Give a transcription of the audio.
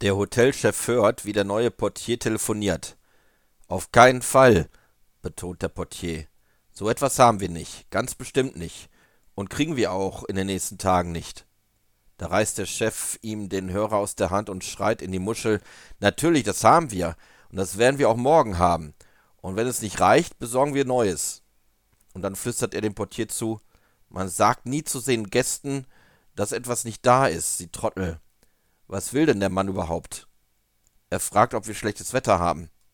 Der Hotelchef hört, wie der neue Portier telefoniert. Auf keinen Fall, betont der Portier. So etwas haben wir nicht, ganz bestimmt nicht. Und kriegen wir auch in den nächsten Tagen nicht. Da reißt der Chef ihm den Hörer aus der Hand und schreit in die Muschel: Natürlich, das haben wir. Und das werden wir auch morgen haben. Und wenn es nicht reicht, besorgen wir Neues. Und dann flüstert er dem Portier zu: Man sagt nie zu den Gästen, dass etwas nicht da ist, sie Trottel. Was will denn der Mann überhaupt? Er fragt, ob wir schlechtes Wetter haben.